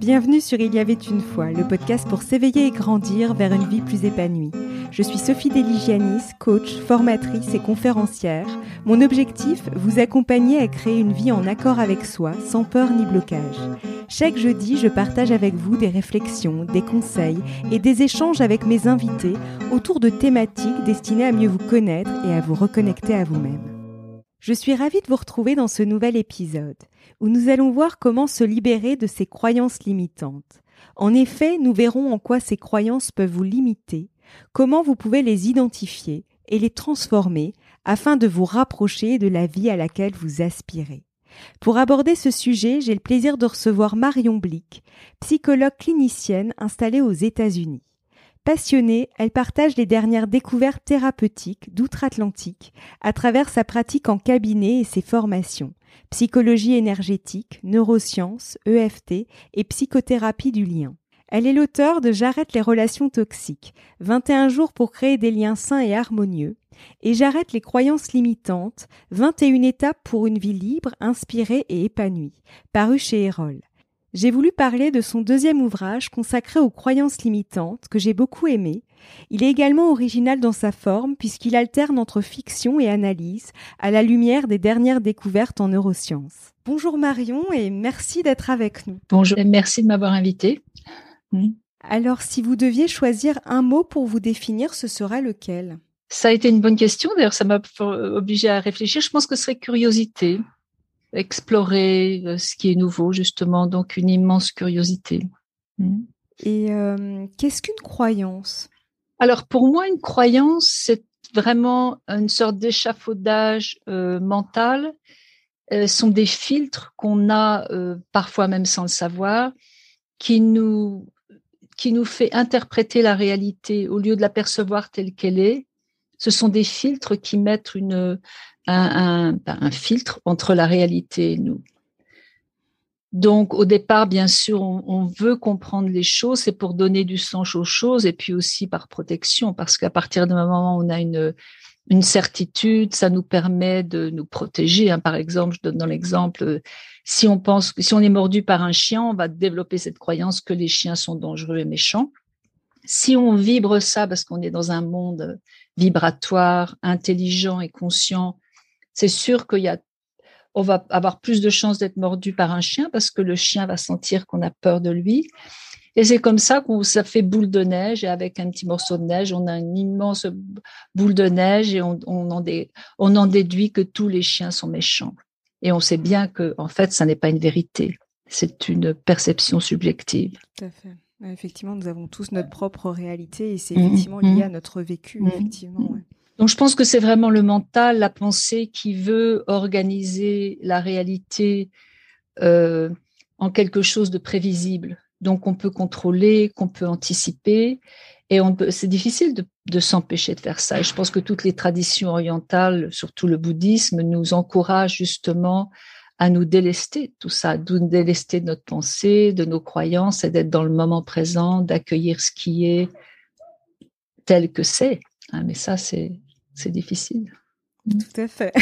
Bienvenue sur Il y avait une fois, le podcast pour s'éveiller et grandir vers une vie plus épanouie. Je suis Sophie Deligianis, coach, formatrice et conférencière. Mon objectif, vous accompagner à créer une vie en accord avec soi, sans peur ni blocage. Chaque jeudi, je partage avec vous des réflexions, des conseils et des échanges avec mes invités autour de thématiques destinées à mieux vous connaître et à vous reconnecter à vous-même. Je suis ravie de vous retrouver dans ce nouvel épisode où nous allons voir comment se libérer de ces croyances limitantes. En effet, nous verrons en quoi ces croyances peuvent vous limiter, comment vous pouvez les identifier et les transformer afin de vous rapprocher de la vie à laquelle vous aspirez. Pour aborder ce sujet, j'ai le plaisir de recevoir Marion Blick, psychologue clinicienne installée aux États-Unis. Passionnée, elle partage les dernières découvertes thérapeutiques d'outre-Atlantique à travers sa pratique en cabinet et ses formations, psychologie énergétique, neurosciences, EFT et psychothérapie du lien. Elle est l'auteur de J'arrête les relations toxiques, 21 jours pour créer des liens sains et harmonieux, et J'arrête les croyances limitantes, 21 étapes pour une vie libre, inspirée et épanouie, paru chez Erol j'ai voulu parler de son deuxième ouvrage consacré aux croyances limitantes que j'ai beaucoup aimé. Il est également original dans sa forme puisqu'il alterne entre fiction et analyse à la lumière des dernières découvertes en neurosciences. Bonjour Marion et merci d'être avec nous. Bonjour et merci de m'avoir invité. Hmm. Alors si vous deviez choisir un mot pour vous définir, ce serait lequel? Ça a été une bonne question, d'ailleurs ça m'a obligé à réfléchir. Je pense que ce serait curiosité explorer euh, ce qui est nouveau, justement. Donc, une immense curiosité. Hmm. Et euh, qu'est-ce qu'une croyance? Alors, pour moi, une croyance, c'est vraiment une sorte d'échafaudage euh, mental. Ce sont des filtres qu'on a parfois même sans le savoir, qui nous qui nous fait interpréter la réalité au lieu de la percevoir telle qu'elle est. Ce sont des filtres qui mettent une, un, filtre entre la réalité et nous. Donc, au départ, bien sûr, on, veut comprendre les choses, c'est pour donner du sens aux choses et puis aussi par protection, parce qu'à partir du moment où on a une, une certitude, ça nous permet de nous protéger. Hein. Par exemple, je donne dans l'exemple, si on pense, si on est mordu par un chien, on va développer cette croyance que les chiens sont dangereux et méchants. Si on vibre ça parce qu'on est dans un monde vibratoire, intelligent et conscient, c'est sûr qu'il y a, on va avoir plus de chances d'être mordu par un chien parce que le chien va sentir qu'on a peur de lui. Et c'est comme ça qu'on ça fait boule de neige et avec un petit morceau de neige, on a une immense boule de neige et on, on, en, on en déduit que tous les chiens sont méchants. Et on sait bien que en fait, ça n'est pas une vérité. C'est une perception subjective. Tout à fait. Effectivement, nous avons tous notre propre réalité et c'est mmh, effectivement lié mmh. à notre vécu. Mmh, effectivement. Donc je pense que c'est vraiment le mental, la pensée qui veut organiser la réalité euh, en quelque chose de prévisible. Donc on peut contrôler, qu'on peut anticiper, et on c'est difficile de, de s'empêcher de faire ça. Et je pense que toutes les traditions orientales, surtout le bouddhisme, nous encouragent justement à nous délester tout ça, de nous délester de notre pensée, de nos croyances, et d'être dans le moment présent, d'accueillir ce qui est tel que c'est. Hein, mais ça, c'est difficile. Tout à fait.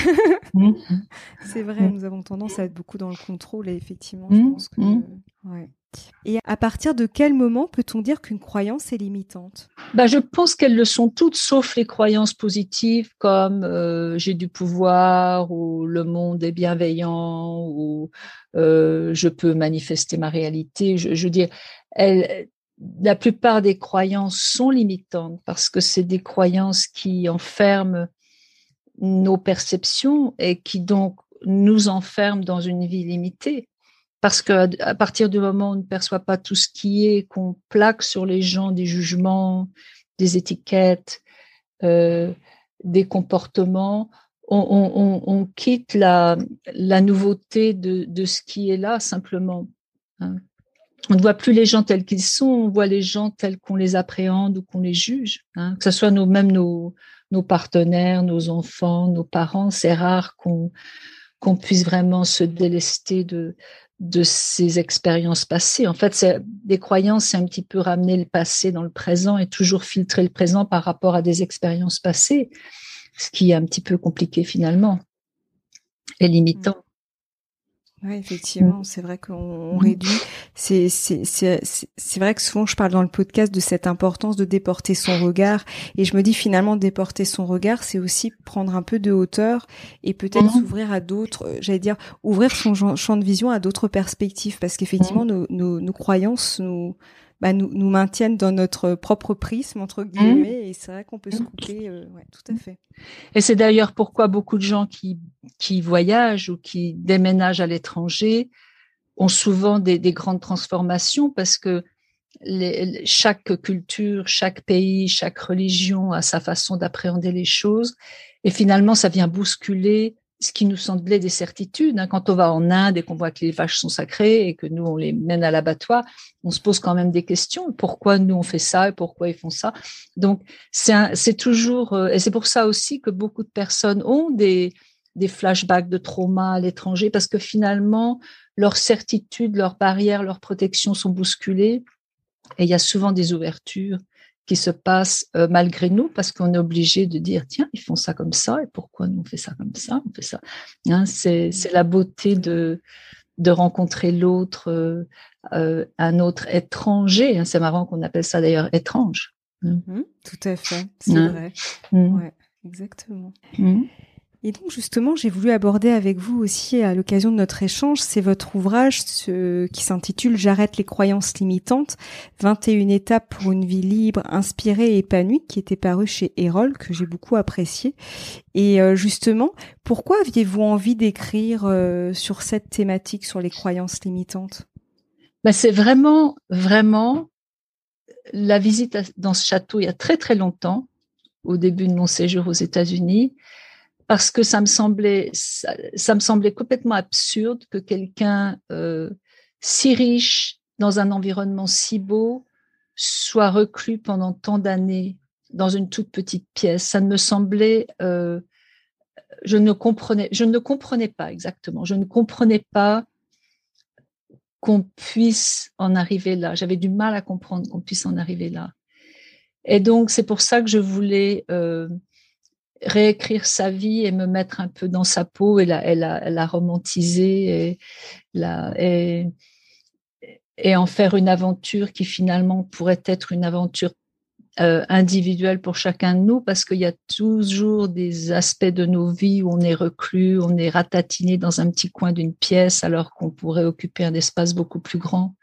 Mmh. c'est vrai, mmh. nous avons tendance à être beaucoup dans le contrôle et effectivement, je pense que. Et à partir de quel moment peut-on dire qu'une croyance est limitante? Bah, Je pense qu'elles le sont toutes, sauf les croyances positives comme euh, j'ai du pouvoir ou le monde est bienveillant ou euh, je peux manifester ma réalité. Je, veux dire, la plupart des croyances sont limitantes parce que c'est des croyances qui enferment nos perceptions et qui donc nous enferment dans une vie limitée. Parce que à partir du moment où on ne perçoit pas tout ce qui est, qu'on plaque sur les gens des jugements, des étiquettes, euh, des comportements, on, quitte la, nouveauté de, ce qui est là simplement. Hein on ne voit plus les gens tels qu'ils sont, on voit les gens tels qu'on les appréhende ou qu'on les juge. Hein. Que ce soit nous, même nos, nos partenaires, nos enfants, nos parents, c'est rare qu'on puisse vraiment se délester de de ces expériences passées. En fait, c'est des croyances, c'est un petit peu ramener le passé dans le présent et toujours filtrer le présent par rapport à des expériences passées, ce qui est un petit peu compliqué finalement et limitant. Oui, effectivement, c'est vrai qu'on réduit. C'est c'est c'est c'est vrai que souvent je parle dans le podcast de cette importance de déporter son regard et je me dis finalement déporter son regard, c'est aussi prendre un peu de hauteur et peut-être mhm. s'ouvrir à d'autres, euh, j'allais dire ouvrir son champ de vision à d'autres perspectives parce qu'effectivement mhm. nos, nos, nos croyances nous bah, nous, nous maintiennent dans notre propre prisme entre mmh. guillemets et c'est vrai qu'on peut se couper euh, ouais, tout à fait et c'est d'ailleurs pourquoi beaucoup de gens qui qui voyagent ou qui déménagent à l'étranger ont souvent des, des, grandes transformations parce que les, chaque culture, chaque pays, chaque religion a sa façon d'appréhender les choses et finalement ça vient bousculer ce qui nous semblait des certitudes. Hein. Quand on va en Inde et qu'on voit que les vaches sont sacrées et que nous, on les mène à l'abattoir, on se pose quand même des questions. Pourquoi nous, on fait ça et pourquoi ils font ça? Donc, c'est toujours... Euh, et c'est pour ça aussi que beaucoup de personnes ont des, des flashbacks de trauma à l'étranger parce que finalement, leurs certitudes, leurs barrières, leurs protections sont bousculées. Et il y a souvent des ouvertures qui se passe euh, malgré nous parce qu'on est obligé de dire tiens ils font ça comme ça et pourquoi nous on fait ça comme ça on fait ça hein, c'est c'est la beauté de de rencontrer l'autre euh, euh, un autre étranger hein, c'est marrant qu'on appelle ça d'ailleurs étrange hein. mmh, tout à fait c'est vrai mmh. ouais exactement. Et donc justement, j'ai voulu aborder avec vous aussi à l'occasion de notre échange, c'est votre ouvrage qui s'intitule J'arrête les croyances limitantes, 21 étapes pour une vie libre, inspirée et épanouie, qui était paru chez Erol, que j'ai beaucoup apprécié. Et euh, justement, pourquoi aviez-vous envie d'écrire euh, sur cette thématique, sur les croyances limitantes? Ben, C'est vraiment, vraiment la visite dans ce château il y a très très longtemps, au début de mon séjour aux États-Unis parce que ça me semblait, ça, me semblait complètement absurde que quelqu'un euh, si riche dans un environnement si beau soit reclus pendant tant d'années dans une toute petite pièce. Ça me semblait, euh, je ne comprenais, je ne comprenais pas exactement. Je ne comprenais pas qu'on puisse en arriver là. J'avais du mal à comprendre qu'on puisse en arriver là. Et donc c'est pour ça que je voulais euh, réécrire sa vie et me mettre un peu dans sa peau et la, romantiser et, en faire une aventure qui finalement pourrait être une aventure euh, individuelle pour chacun de nous parce qu'il y a toujours des aspects de nos vies où on est reclus, on est ratatiné dans un petit coin d'une pièce alors qu'on pourrait occuper un espace beaucoup plus grand.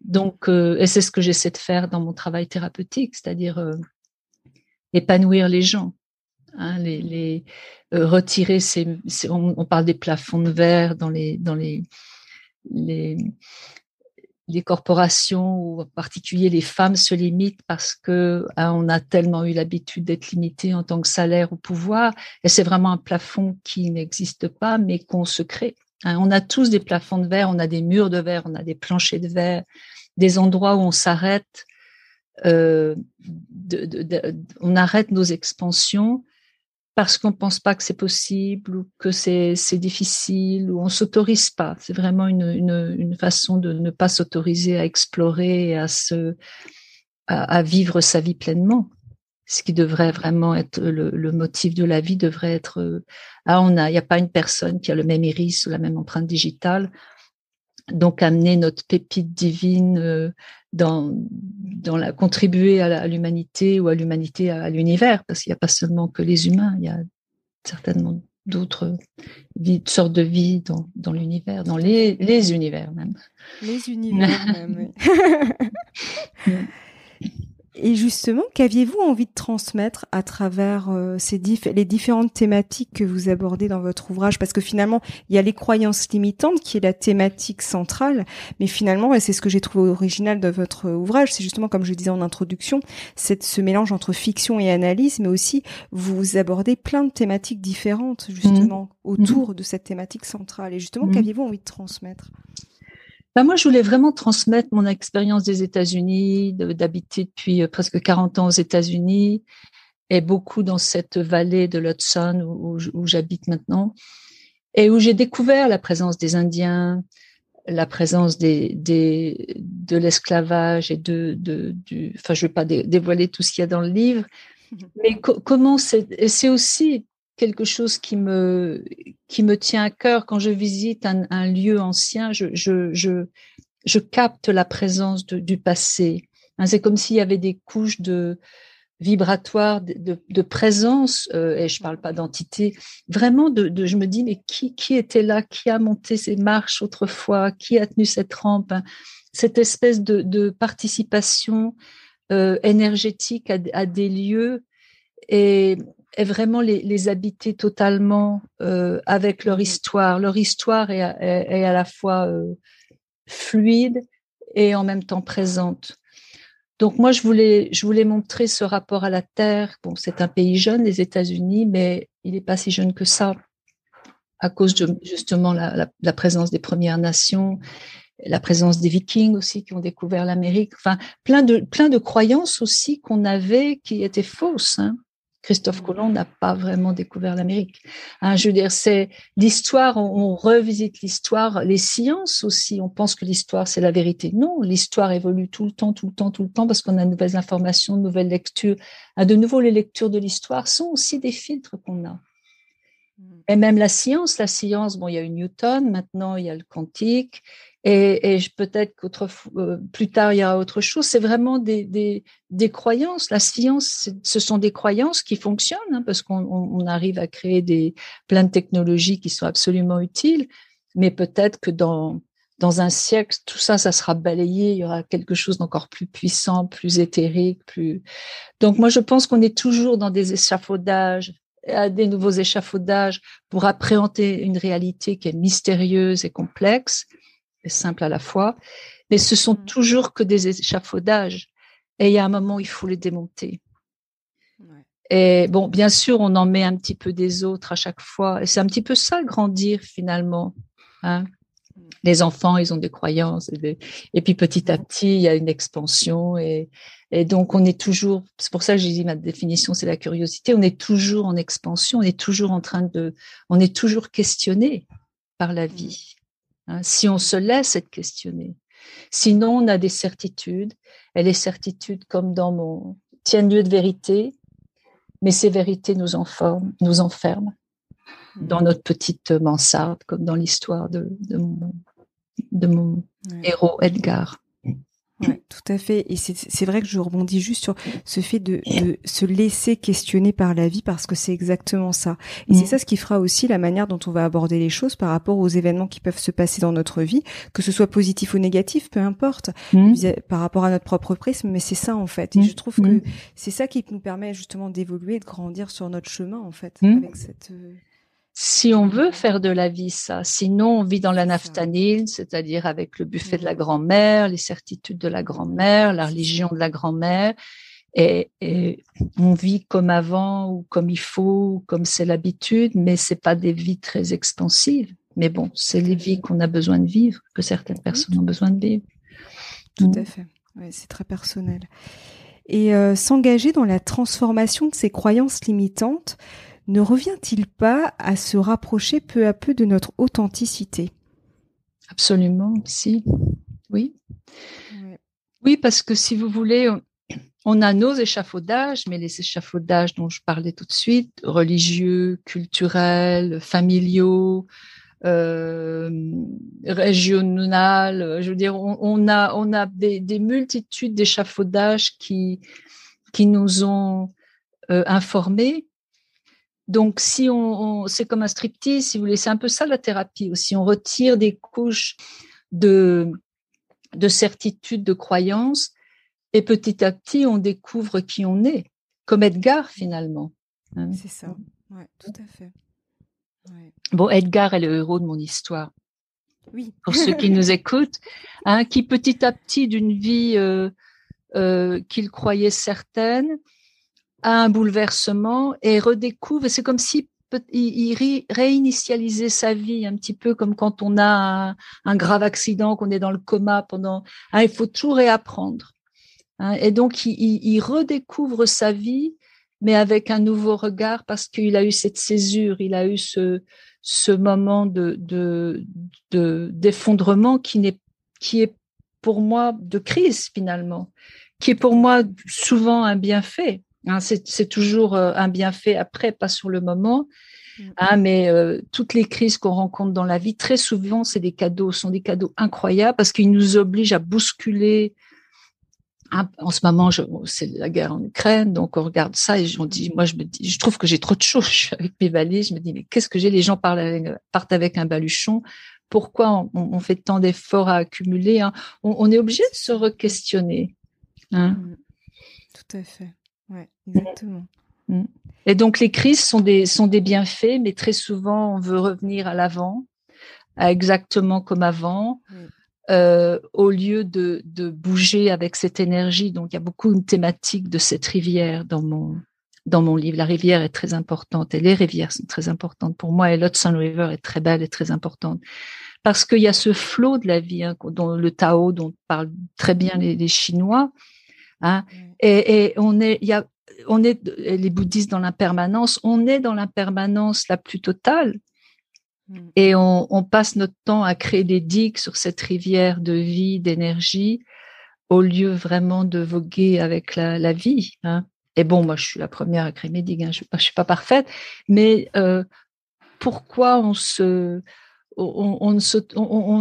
Donc, euh, et c'est ce que j'essaie de faire dans mon travail thérapeutique, c'est-à-dire euh, épanouir les gens. Hein, les, euh, retirer on, parle des plafonds de verre dans les dans les les, les corporations ou en particulier les femmes se limitent parce que hein, on a tellement eu l'habitude d'être limité en tant que salaire ou pouvoir et c'est vraiment un plafond qui n'existe pas mais qu'on se crée. Hein. on a tous des plafonds de verre, on a des murs de verre, on a des planchers de verre, des endroits où on s'arrête, euh, on arrête nos expansions parce qu'on pense pas que c'est possible ou que c'est difficile ou on s'autorise pas. C'est vraiment une, façon de ne pas s'autoriser à explorer et à se à, vivre sa vie pleinement. Ce qui devrait vraiment être le, le motif de la vie devrait être ah on a il n'y a pas une personne qui a le même iris ou la même empreinte digitale donc amener notre pépite divine euh, dans, dans la contribuer à l'humanité ou à l'humanité à, l'univers parce qu'il n'y a pas seulement que les humains il y a certainement d'autres sortes de vie dans, dans l'univers dans les, les univers même les univers même oui. Et justement, qu'aviez-vous envie de transmettre à travers euh, ces les différentes thématiques que vous abordez dans votre ouvrage? Parce que finalement, il y a les croyances limitantes qui est la thématique centrale, mais finalement, et c'est ce que j'ai trouvé original de votre ouvrage, c'est justement comme je disais en introduction, c'est ce mélange entre fiction et analyse, mais aussi vous abordez plein de thématiques différentes justement mmh. autour de cette thématique centrale. Et justement, mmh. qu'aviez-vous envie de transmettre? Bah, moi, je voulais vraiment transmettre mon expérience des États-Unis, d'habiter depuis euh, presque 40 ans aux États-Unis et beaucoup dans cette vallée de l'Hudson où, où j'habite maintenant et où j'ai découvert la présence des Indiens, la présence des, des de l'esclavage et de, de, du, enfin, je vais pas dévoiler tout ce qu'il y a dans le livre, mais comment c'est, c'est aussi quelque chose qui me qui me tient à cœur quand je visite un, lieu ancien. Je, je, je, je capte la présence du passé. Hein, c'est comme s'il y avait des couches de vibratoires de, de, présence, euh, et je parle pas d'entité, vraiment de, de, je me dis, mais qui, qui était là, qui a monté ces marches autrefois, qui a tenu cette rampe, hein? cette espèce de, de participation euh, énergétique à, à, des lieux et, et vraiment les, les, habiter totalement euh, avec leur histoire. Leur histoire est, est, est à la fois euh, fluide et en même temps présente. Donc moi, je voulais, je voulais montrer ce rapport à la terre. Bon, c'est un pays jeune, les États-Unis, mais il n'est pas si jeune que ça à cause de justement la, la, la, présence des Premières Nations, la présence des Vikings aussi qui ont découvert l'Amérique. Enfin, plein de plein de croyances aussi qu'on avait qui étaient fausses. Hein. Christophe Colomb n'a pas vraiment découvert l'Amérique. Hein, je veux dire, c'est l'histoire, on, revisite l'histoire, les sciences aussi, on pense que l'histoire, c'est la vérité. Non, l'histoire évolue tout le temps, tout le temps, tout le temps, parce qu'on a de nouvelles informations, de nouvelles lectures. À de nouveau, les lectures de l'histoire sont aussi des filtres qu'on a. Et même la science, la science, bon, il y a eu Newton, maintenant il y a le quantique, et, peut-être qu'autre euh, plus tard il y aura autre chose. C'est vraiment des, des, des, croyances. La science, ce sont des croyances qui fonctionnent hein, parce qu'on on arrive à créer des plein de technologies qui sont absolument utiles. Mais peut-être que dans dans un siècle, tout ça, ça sera balayé. Il y aura quelque chose d'encore plus puissant, plus éthérique, plus. Donc moi, je pense qu'on est toujours dans des échafaudages à des nouveaux échafaudages pour appréhender une réalité qui est mystérieuse et complexe et simple à la fois, mais ce sont mmh. toujours que des échafaudages. Et il y a un moment où il faut les démonter. Et bon, bien sûr, on en met un petit peu des autres à chaque fois. Et c'est un petit peu ça, grandir finalement. Hein. Les enfants, ils ont des croyances. Et, puis petit à petit, il y a une expansion. Et, et donc, on est toujours, c'est pour ça que j'ai dit ma définition, c'est la curiosité. On est toujours en expansion. On est toujours en train de, on est toujours questionné par la vie. Hein, si on se laisse être questionné. Sinon, on a des certitudes, et les certitudes, comme dans mon, tiennent lieu de vérité, mais ces vérités nous, enferment, nous enferment dans notre petite mansarde, comme dans l'histoire de, de, mon, de mon héros Edgar. Ouais, tout à fait. Et c'est vrai que je rebondis juste sur ce fait de, de, se laisser questionner par la vie parce que c'est exactement ça. Et c'est mm. ça ce qui fera aussi la manière dont on va aborder les choses par rapport aux événements qui peuvent se passer dans notre vie, que ce soit positif ou négatif, peu importe, mm. par rapport à notre propre prisme. Mais c'est ça en fait. Et mm. je trouve que c'est ça qui nous permet justement d'évoluer, de grandir sur notre chemin en fait, avec cette. Si on veut faire de la vie ça. Sinon, on vit dans la naphtanine, c'est-à-dire avec le buffet de la grand-mère, les certitudes de la grand-mère, la religion de la grand-mère, et, on vit comme avant ou comme il faut, ou comme c'est l'habitude, mais c'est pas des vies très expansives. Mais bon, c'est les vies qu'on a besoin de vivre, que certaines personnes ont besoin de vivre. Tout à fait. Ouais, c'est très personnel. Et euh, s'engager dans la transformation de ces croyances limitantes, ne revient-il pas à se rapprocher peu à peu de notre authenticité? Absolument, si. Oui. Oui, parce que si vous voulez, on a nos échafaudages, mais les échafaudages dont je parlais tout de suite, religieux, culturels, familiaux, euh, régional. Je veux dire, on, a on a des, des multitudes d'échafaudages qui qui nous ont euh, informés donc, si on, c'est comme un striptease, si vous voulez, c'est un peu ça la thérapie aussi. On retire des couches de, de certitude, de croyance, et petit à petit, on découvre qui on est, comme Edgar finalement. Hein. C'est ça, ouais, tout à fait. Bon, Edgar est le héros de mon histoire. Oui. Pour ceux qui nous écoutent, hein, qui petit à petit d'une vie euh, euh, qu'il croyait certaine, a un bouleversement et redécouvre. C'est comme si il, réinitialisait sa vie un petit peu comme quand on a un, grave accident, qu'on est dans le coma pendant. Hein, il faut tout réapprendre. Hein, et donc il, redécouvre sa vie, mais avec un nouveau regard parce qu'il a eu cette césure, il a eu ce, ce moment de, de, de d'effondrement qui n'est qui est pour moi de crise finalement, qui est pour moi souvent un bienfait Hein, c'est toujours un bienfait après, pas sur le moment. Mm. Hein, mais toutes les crises qu'on rencontre dans la vie, très souvent, c'est des cadeaux, sont des cadeaux incroyables parce qu'ils nous obligent à bousculer en ce moment, c'est la guerre en Ukraine, donc on regarde ça et on dit, moi je me dis, je trouve que j'ai trop de choses. Je suis avec mes valises, je me dis, mais qu'est-ce que j'ai? Les gens avec, partent avec un baluchon. Pourquoi on, fait tant d'efforts à accumuler hein? on, est obligé de se re-questionner. Hein? Mmh. Tout à fait. Ouais, exactement. Mmh. Et donc les crises sont des sont des bienfaits, mais très souvent on veut revenir à l'avant, exactement comme avant. Euh, au lieu de, de, bouger avec cette énergie. Donc, il y a beaucoup une thématique de cette rivière dans mon dans mon livre. La rivière est très importante et les rivières sont très importantes pour moi. Et l'Hudson River est très belle et très importante parce qu'il y a ce flot de la vie, hein, dont le Tao, dont parlent très bien les, les Chinois. Hein, et, et, on est, il y a, on est les bouddhistes dans l'impermanence. On est dans l'impermanence la plus totale. Mm. Et on, passe notre temps à créer des digues sur cette rivière de vie, d'énergie, au lieu vraiment de voguer avec la, vie. Hein. Et bon, moi, je suis la première à créer mes digues. Hein. Je ne suis, pas parfaite, mais euh, pourquoi on se on,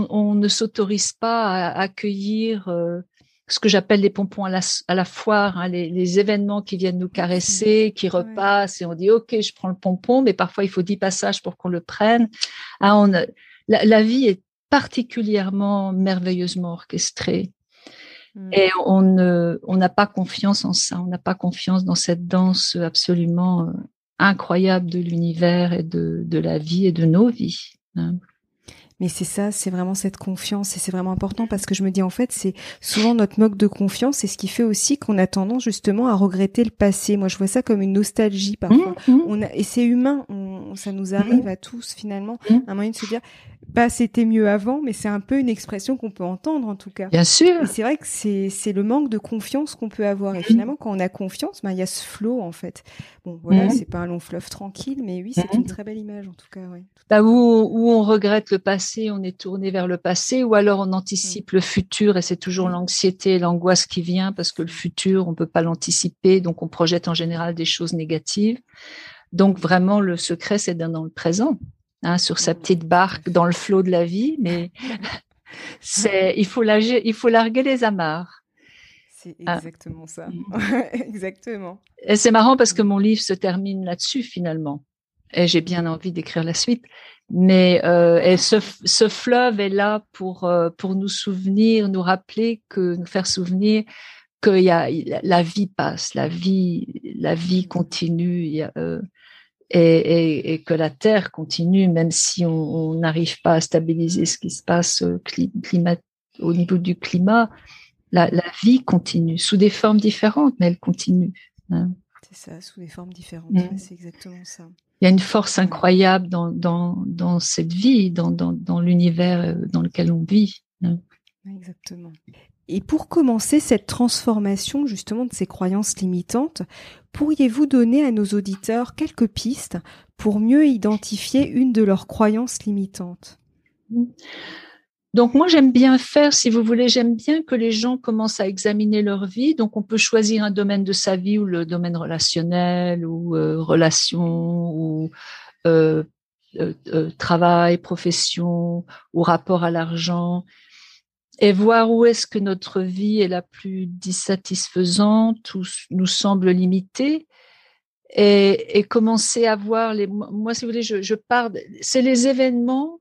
on, ne s'autorise pas à accueillir euh, ce que j'appelle les pompons à la, à la foire, hein, les, les, événements qui viennent nous caresser, qui repassent, et on dit ok, je prends le pompon, mais parfois il faut dix passages pour qu'on le prenne. Ah, on, la, la, vie est particulièrement merveilleusement orchestrée. Hmm. Et on ne, on n'a pas confiance en ça, on n'a pas confiance dans cette danse absolument euh, incroyable de l'univers et de, de la vie et de nos vies. Hein. Mais c'est ça, c'est vraiment cette confiance et c'est vraiment important parce que je me dis en fait c'est souvent notre manque de confiance et ce qui fait aussi qu'on a tendance justement à regretter le passé. Moi je vois ça comme une nostalgie parfois. Mmh, mmh. On a, et c'est humain, on, ça nous arrive mmh. à tous finalement, un moyen de se dire bah c'était mieux avant, mais c'est un peu une expression qu'on peut entendre en tout cas. Bien sûr. Et c'est vrai que c'est c'est le manque de confiance qu'on peut avoir et finalement quand on a confiance, bah il y a ce flow en fait. Bon voilà, c'est pas un long fleuve tranquille, mais oui c'est une très belle image en tout cas. Ouais. Bah, où, où on regrette le passé on est tourné vers le passé, ou alors on anticipe le futur et c'est toujours l'anxiété, l'angoisse qui vient parce que le futur, on peut pas l'anticiper, donc on projette en général des choses négatives. Donc vraiment, le secret, c'est d'être dans le présent, hein, sur sa petite barque, dans le flot de la vie, mais c'est, il faut il faut larguer les amarres. C'est ah. exactement ça. Mm. exactement. Et c'est marrant parce que mon livre se termine là-dessus finalement. Et j'ai bien envie d'écrire la suite. Mais euh, et ce, ce, fleuve est là pour euh, pour nous souvenir, nous rappeler que nous faire souvenir que y a la vie passe, la vie la vie continue, y a, euh, et, et, et, que la terre continue, même si on n'arrive pas à stabiliser ce qui se passe au, climat, au niveau du climat, la, la, vie continue sous des formes différentes, mais elle continue. Hein. C'est ça, sous des formes différentes. Mmh. C'est exactement ça il y a une force incroyable dans, dans, dans cette vie, dans, dans, dans l'univers euh, dans lequel on vit. Hein. Exactement. Et pour commencer cette transformation justement de ces croyances limitantes, pourriez-vous donner à nos auditeurs quelques pistes pour mieux identifier une de leurs croyances limitantes? Donc moi j'aime bien faire, si vous voulez, j'aime bien que les gens commencent à examiner leur vie. Donc on peut choisir un domaine de sa vie ou le domaine relationnel ou euh, relation ou euh, euh, travail, profession ou rapport à l'argent et voir où est-ce que notre vie est la plus dissatisfaisante ou nous semble limitée et, commencer à voir les moi si vous voulez je, je pars c'est les événements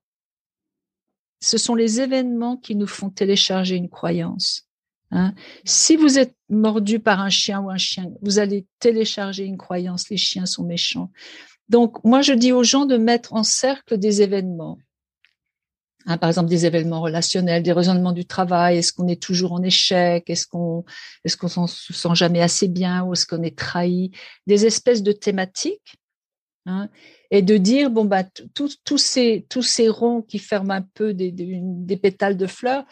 ce sont les événements qui nous font télécharger une croyance. Hein. Si vous êtes mordu par un chien ou un chien, vous allez télécharger une croyance, les chiens sont méchants. Donc, moi, je dis aux gens de mettre en cercle des événements. Hein, par exemple, des événements relationnels, des raisonnements du travail. Est-ce qu'on est toujours en échec Est-ce qu'on est-ce qu'on se sent jamais assez bien Ou est-ce qu'on est trahi Des espèces de thématiques Hein, et de dire bon bah tous ces tous ces ronds qui ferment un peu des, des, pétales de fleurs,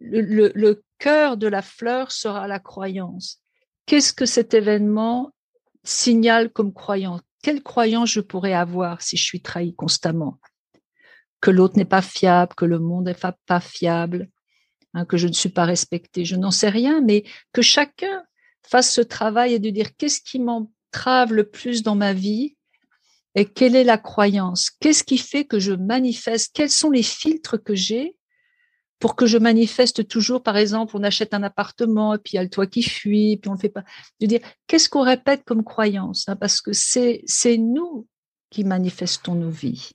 le, le, cœur de la fleur sera la croyance. Qu'est-ce que cet événement signale comme croyance? Quelle croyance je pourrais avoir si je suis trahi constamment? Que l'autre n'est pas fiable, que le monde n'est pas fiable, hein, que je ne suis pas respecté. Je n'en sais rien, mais que chacun fasse ce travail et de dire qu'est-ce qui m'entrave le plus dans ma vie? Et quelle est la croyance? Qu'est-ce qui fait que je manifeste? Quels sont les filtres que j'ai pour que je manifeste toujours, par exemple, on achète un appartement et puis il y a le toit qui fuit, puis on le fait pas? Veux dire, qu'est-ce qu'on répète comme croyance hein? Parce que c'est c'est nous qui manifestons nos vies.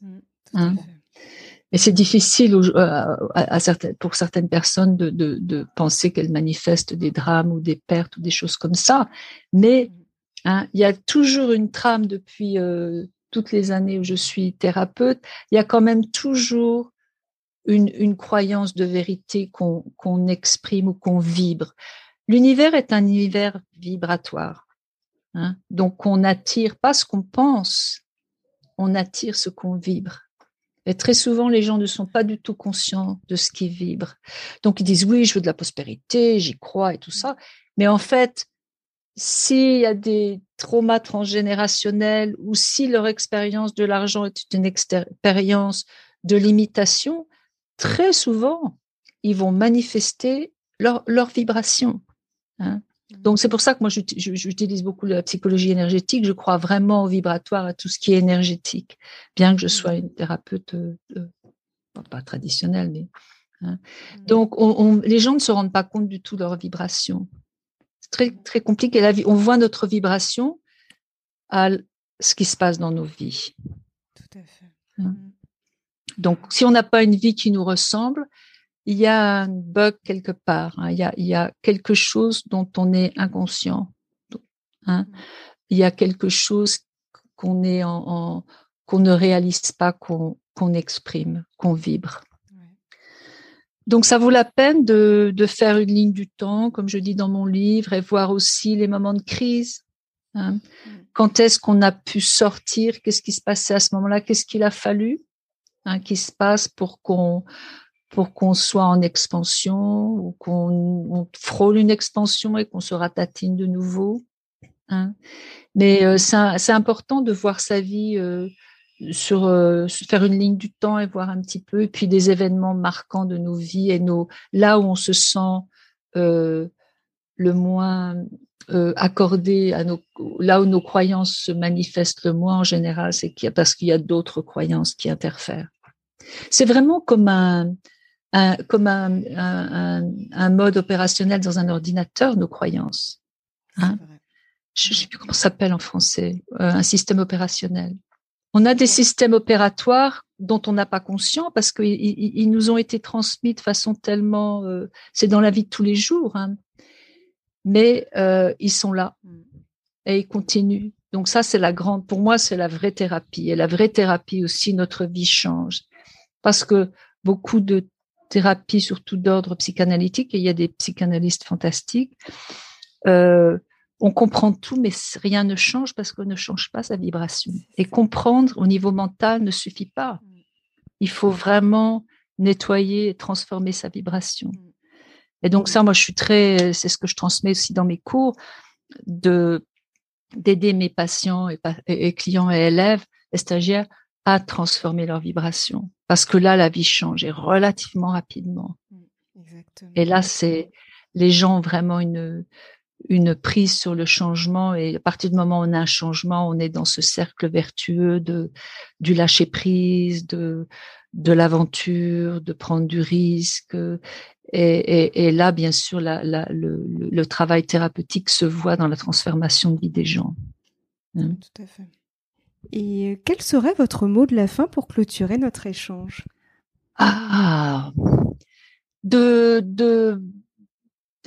Mmh, hein? Et c'est difficile euh, à, certaines, pour certaines personnes de, de, de penser qu'elles manifestent des drames ou des pertes ou des choses comme ça. Mais mmh. Hein, il y a toujours une trame depuis euh, toutes les années où je suis thérapeute. Il y a quand même toujours une, croyance de vérité qu'on qu'on exprime ou qu'on vibre. L'univers est un univers vibratoire. Hein, donc on attire pas ce qu'on pense, on attire ce qu'on vibre. Et très souvent, les gens ne sont pas du tout conscients de ce qui vibre. Donc, ils disent, oui, je veux de la prospérité, j'y crois et tout ça. Mais en fait, s'il y a des traumas transgénérationnels ou si leur expérience de l'argent est une expérience de limitation, très souvent, ils vont manifester leur, leur vibration. Hein. Donc c'est pour ça que moi j'utilise beaucoup la psychologie énergétique. Je crois vraiment au vibratoire, à tout ce qui est énergétique, bien que je sois une thérapeute euh, pas traditionnelle, mais hein. donc on, les gens ne se rendent pas compte du tout de leur vibration. Très très compliqué. La vie, on voit notre vibration à ce qui se passe dans nos vies. Tout à fait. Hein. Donc si on n'a pas une vie qui nous ressemble, il y a un bug quelque part. Hein. Il, y a, il, y a, quelque chose dont on est inconscient. Hein. Mmh. Il y a quelque chose qu'on est en, qu'on ne réalise pas, qu'on qu'on exprime, qu'on vibre. Donc ça vaut la peine de, de, faire une ligne du temps, comme je dis dans mon livre, et voir aussi les moments de crise. Hein. Quand est-ce qu'on a pu sortir? Qu'est-ce qui se passait à ce moment-là? Qu'est-ce qu'il a fallu hein, qui se passe pour qu'on pour qu'on soit en expansion ou qu'on frôle une expansion et qu'on se ratatine de nouveau. Hein. Mais euh, c'est important de voir sa vie euh, sur euh, faire une ligne du temps et voir un petit peu, et puis des événements marquants de nos vies et nos là où on se sent le moins accordé à nos là où nos croyances se manifestent le moins en général, c'est qu'il y a parce qu'il y a d'autres croyances qui interfèrent. C'est vraiment comme un comme un, mode opérationnel dans un ordinateur, nos croyances. Hein. Je ne sais plus comment ça s'appelle en français, euh, un système opérationnel. On a des systèmes opératoires dont on n'a pas conscience parce qu'ils nous ont été transmis de façon tellement, euh, c'est dans la vie de tous les jours, hein. mais euh, ils sont là mm. et ils continuent. Donc ça, c'est la grande, pour moi, c'est la vraie thérapie. Et la vraie thérapie aussi, notre vie change parce que beaucoup de thérapie, surtout d'ordre psychanalytique, et il y a des psychanalystes fantastiques. Euh, on comprend tout, mais rien ne change parce qu'on ne change pas sa vibration. Et comprendre au niveau mental ne suffit pas. Il faut vraiment nettoyer et transformer sa vibration. Et donc ça, moi, je suis très, c'est ce que je transmets aussi dans mes cours, de d'aider mes patients et, et, clients et élèves et stagiaires à transformer leur vibration. Parce que là, la vie change et relativement rapidement. Mm, et là, c'est les gens ont vraiment une une prise sur le changement et à partir du moment où on a un changement, on est dans ce cercle vertueux de du lâcher prise, de de l'aventure, de prendre du risque. Et, et, là, bien sûr, la, la, le, le, travail thérapeutique se voit dans la transformation de vie des gens. Hein? Tout à fait. Et euh, quel serait votre mot de la fin pour clôturer notre échange? Ah, de, de,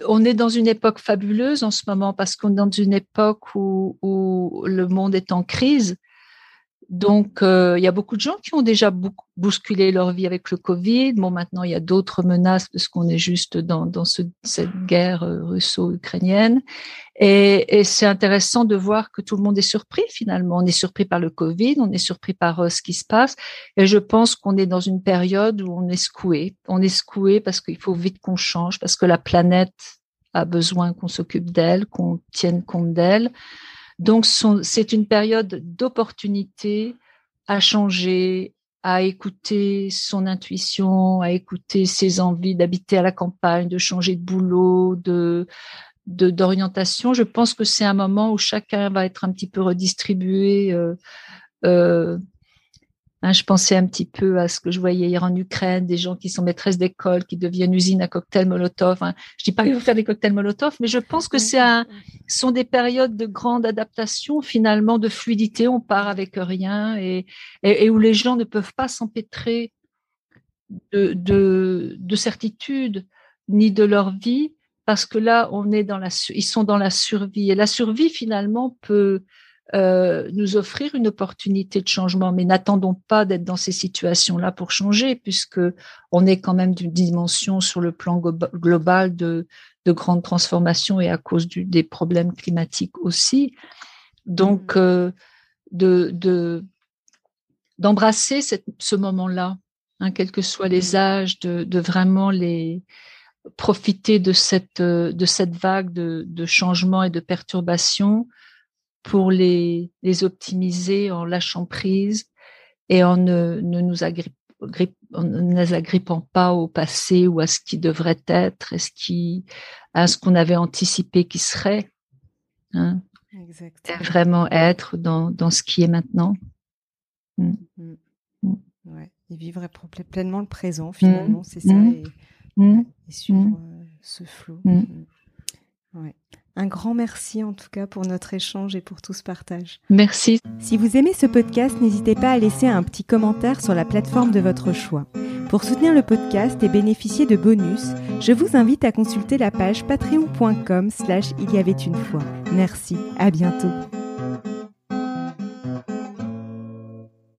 on est dans une époque fabuleuse en ce moment parce qu'on est dans une époque où, où le monde est en crise donc, euh, il y a beaucoup de gens qui ont déjà bousculé leur vie avec le Covid. Bon, maintenant, il y a d'autres menaces parce qu'on est juste dans, dans ce, cette guerre euh, russo-ukrainienne. Et, et c'est intéressant de voir que tout le monde est surpris finalement. On est surpris par le Covid, on est surpris par euh, ce qui se passe. Et je pense qu'on est dans une période où on est secoué. On est secoué parce qu'il faut vite qu'on change, parce que la planète a besoin qu'on s'occupe d'elle, qu'on tienne compte d'elle. Donc, c'est une période d'opportunité à changer, à écouter son intuition, à écouter ses envies d'habiter à la campagne, de changer de boulot, de d'orientation. Je pense que c'est un moment où chacun va être un petit peu redistribué. Euh, euh, hein, je pensais un petit peu à ce que je voyais hier en Ukraine, des gens qui sont maîtresses d'école, qui deviennent usines à cocktails Molotov. Hein. Je dis pas qu'il faut faire des cocktails Molotov, mais je pense que c'est un, sont des périodes de grande adaptation, finalement, de fluidité. On part avec rien et, et, où les gens ne peuvent pas s'empêtrer de, de, de certitude ni de leur vie parce que là, on est dans la, ils sont dans la survie. Et la survie, finalement, peut euh, nous offrir une opportunité de changement. Mais n'attendons pas d'être dans ces situations-là pour changer, puisque on est quand même d'une dimension sur le plan global de, de grandes transformations et à cause du, des problèmes climatiques aussi. Donc, mmh. euh, de, de d'embrasser ce moment-là, hein, quels que soient les mmh. âges, de, de vraiment les profiter de cette, euh, de cette vague de, de changement et de perturbation pour les, les optimiser en lâchant prise et en ne, ne nous agrippant pas au passé ou à ce qui devrait être, à ce qui, à ce qu'on avait anticipé qui serait. Hein. Vraiment être dans, dans ce qui est maintenant. Mm. Mm. Mm. Ouais. Et vivre pleinement le présent, finalement, c'est ça. Et et suivre euh, ce flot. Ouais. Un grand merci en tout cas pour notre échange et pour tout ce partage. Merci. Si vous aimez ce podcast, n'hésitez pas à laisser un petit commentaire sur la plateforme de votre choix. Pour soutenir le podcast et bénéficier de bonus, je vous invite à consulter la page patreon.com slash il y avait une fois. Merci, à bientôt.